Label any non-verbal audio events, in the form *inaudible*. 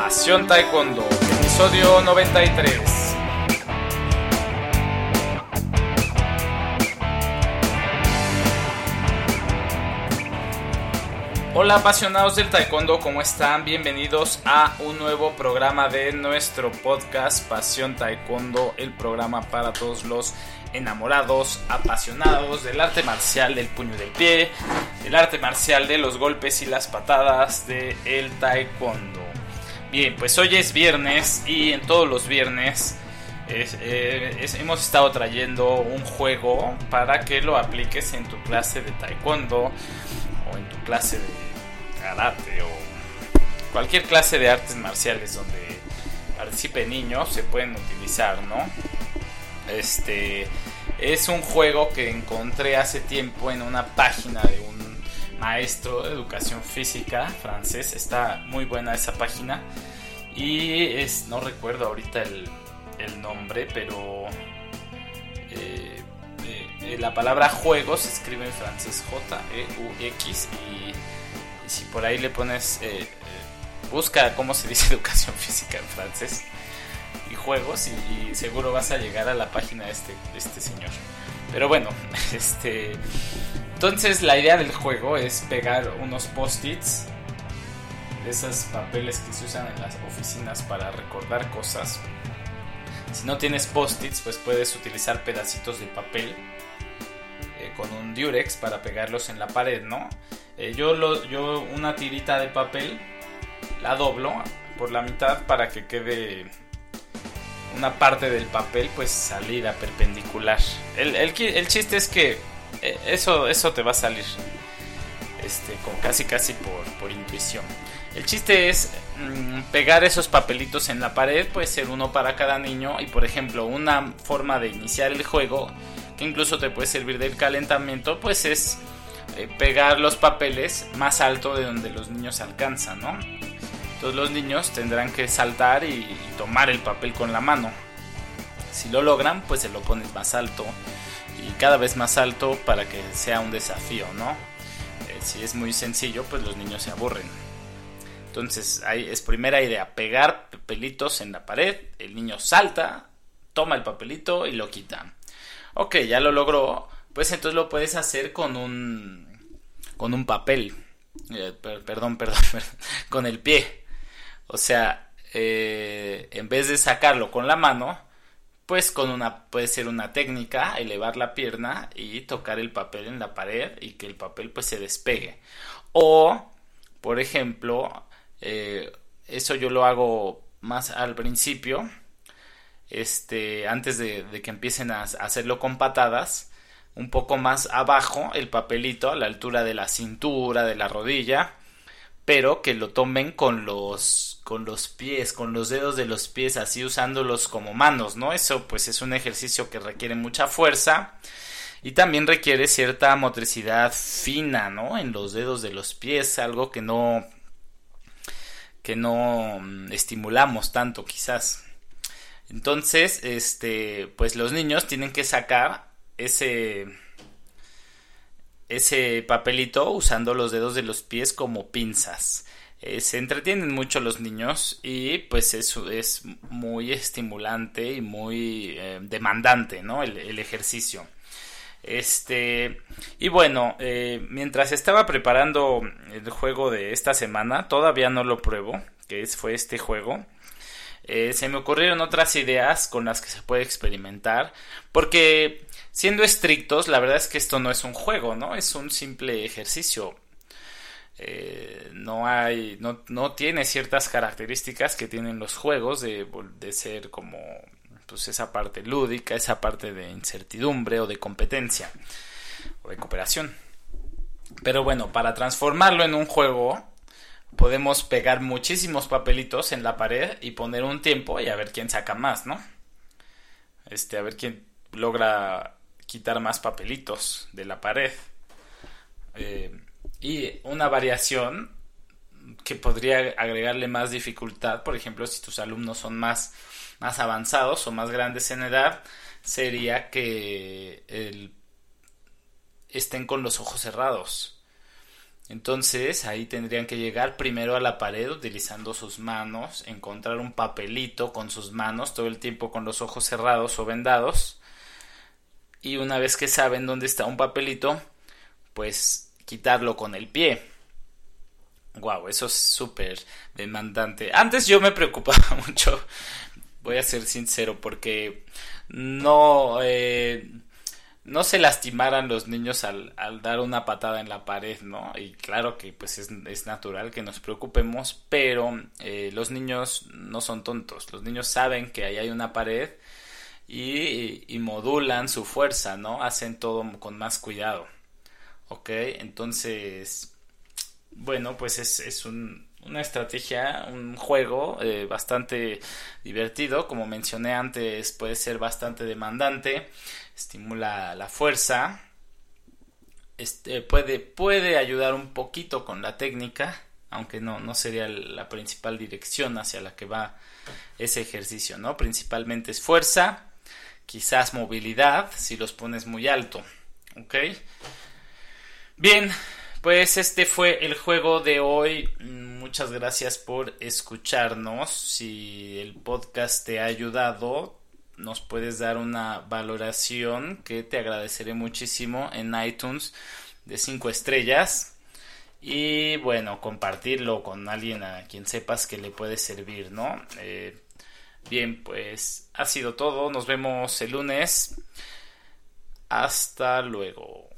Pasión Taekwondo, episodio 93. Hola apasionados del taekwondo, ¿cómo están? Bienvenidos a un nuevo programa de nuestro podcast Pasión Taekwondo, el programa para todos los enamorados, apasionados del arte marcial del puño del pie, del arte marcial de los golpes y las patadas del el taekwondo. Bien, pues hoy es viernes y en todos los viernes eh, hemos estado trayendo un juego para que lo apliques en tu clase de taekwondo o en tu clase de karate o cualquier clase de artes marciales donde participe niños se pueden utilizar, ¿no? Este es un juego que encontré hace tiempo en una página de un maestro de educación física francés. Está muy buena esa página. Y es, no recuerdo ahorita el, nombre, pero eh, eh, la palabra juego se escribe en francés J-E-U-X y si por ahí le pones, eh, busca cómo se dice *laughs* educación física en francés y juegos y, seguro vas a llegar a la página de este, este señor. Pero bueno, *laughs* este... Entonces la idea del juego es pegar unos post-its, esos papeles que se usan en las oficinas para recordar cosas. Si no tienes post-its, pues puedes utilizar pedacitos de papel eh, con un durex para pegarlos en la pared, ¿no? Eh, yo, yo una tirita de papel la doblo por la mitad para que quede una parte del papel pues salida perpendicular. El, el, chiste es que eh, eso, eso te va a salir este, casi casi por, por intuición. El chiste es mm, pegar esos papelitos en la pared, puede ser uno para cada niño y por ejemplo una forma de iniciar el juego que incluso te puede servir del calentamiento pues es eh, pegar los papeles más alto de donde los niños alcanzan, ¿no? Entonces los niños tendrán que saltar y, tomar el papel con la mano. Si lo logran, pues se lo pones más alto y cada vez más alto para que sea un desafío, ¿no? Eh, si es muy sencillo, pues los niños se aburren. Entonces, ahí es primera idea, pegar papelitos en la pared, el niño salta, toma el papelito y lo quita. Ok, ya lo logró, pues entonces lo puedes hacer con un con un papel eh, *laughs* perdón, perdón, con el pie o sea eh, en vez de sacarlo con la mano pues con una puede ser una técnica elevar la pierna y tocar el papel en la pared y que el papel pues se despegue. O por ejemplo eh, eso yo lo hago más al principio este antes de, de que empiecen a hacerlo con patadas un poco más abajo el papelito a la altura de la cintura, de la rodilla, pero que lo tomen con los con los pies, con los dedos de los pies, así usándolos como manos, ¿no? Eso pues es un ejercicio que requiere mucha fuerza y también requiere cierta motricidad fina, ¿no? En los dedos de los pies, algo que no que no mm, estimulamos tanto quizás. Entonces, este, pues los niños tienen que sacar ese, ese papelito usando los dedos de los pies como pinzas. Eh, se entretienen mucho los niños y pues eso es muy estimulante y muy eh, demandante, ¿no? El, ejercicio. Este, y bueno, eh, mientras estaba preparando el juego de esta semana, todavía no lo pruebo, que es, fue este juego. se me ocurrieron otras ideas con las que se puede experimentar, porque siendo estrictos, la verdad es que esto no es un juego, ¿no? Es un simple ejercicio. Eh, no hay, no, no, tiene ciertas características que tienen los juegos de, de ser como pues esa parte lúdica, esa parte de incertidumbre o de competencia o de cooperación. Pero bueno, para transformarlo en un juego podemos pegar muchísimos papelitos en la pared y poner un tiempo y a ver quién saca más, ¿no? Este, a ver quién logra quitar más papelitos de la pared. Eh, y una variación que podría agregarle más dificultad, por ejemplo, si tus alumnos son más, más avanzados o más grandes en edad, sería que estén con los ojos cerrados. Entonces ahí tendrían que llegar primero a la pared utilizando sus manos, encontrar un papelito con sus manos todo el tiempo con los ojos cerrados o vendados. Y una vez que saben dónde está un papelito, pues quitarlo con el pie. Wow, eso es súper demandante. Antes yo me preocupaba *laughs* mucho, voy a ser sincero, porque no, eh, no se lastimaran los niños al, dar una patada en la pared, ¿no? Y claro que pues es, natural que nos preocupemos, pero eh, los niños no son tontos, los niños saben que ahí hay una pared y, modulan su fuerza, ¿no? Hacen todo con más cuidado, ¿ok? Entonces, bueno, pues es, es un, una estrategia, un juego eh, bastante divertido. Como mencioné antes, puede ser bastante demandante, estimula la fuerza, este, puede, puede ayudar un poquito con la técnica, aunque no, no sería la principal dirección hacia la que va ese ejercicio, ¿no? Principalmente es fuerza, quizás movilidad, si los pones muy alto, ¿ok? Bien, pues este fue el juego de hoy muchas gracias por escucharnos. Si el podcast te ha ayudado, nos puedes dar una valoración que te agradeceré muchísimo en iTunes de 5 estrellas. Y bueno, compartirlo con alguien a quien sepas que le puede servir, ¿no? Eh, bien, pues ha sido todo. Nos vemos el lunes. Hasta luego.